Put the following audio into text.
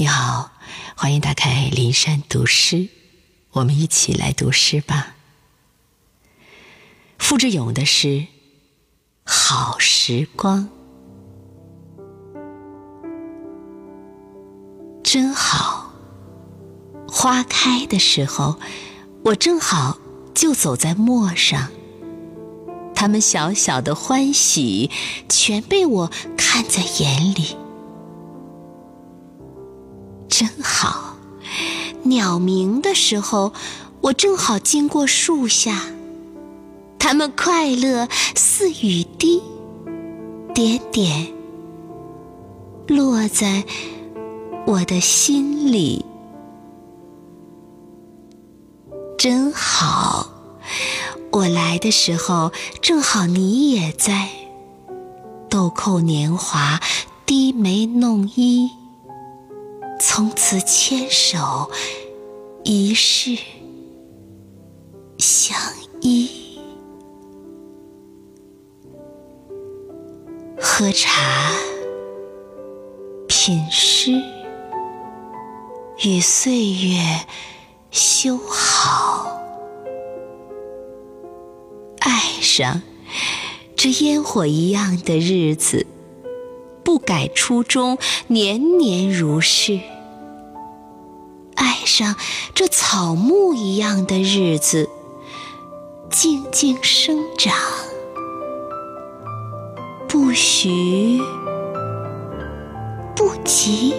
你好，欢迎打开林山读诗，我们一起来读诗吧。傅志勇的诗《好时光》，真好。花开的时候，我正好就走在陌上，他们小小的欢喜，全被我看在眼里。真好，鸟鸣的时候，我正好经过树下，它们快乐似雨滴，点点落在我的心里。真好，我来的时候正好你也在，豆蔻年华，低眉弄衣。从此牵手，一世相依。喝茶，品诗，与岁月修好。爱上这烟火一样的日子。不改初衷，年年如是。爱上这草木一样的日子，静静生长，不徐不急。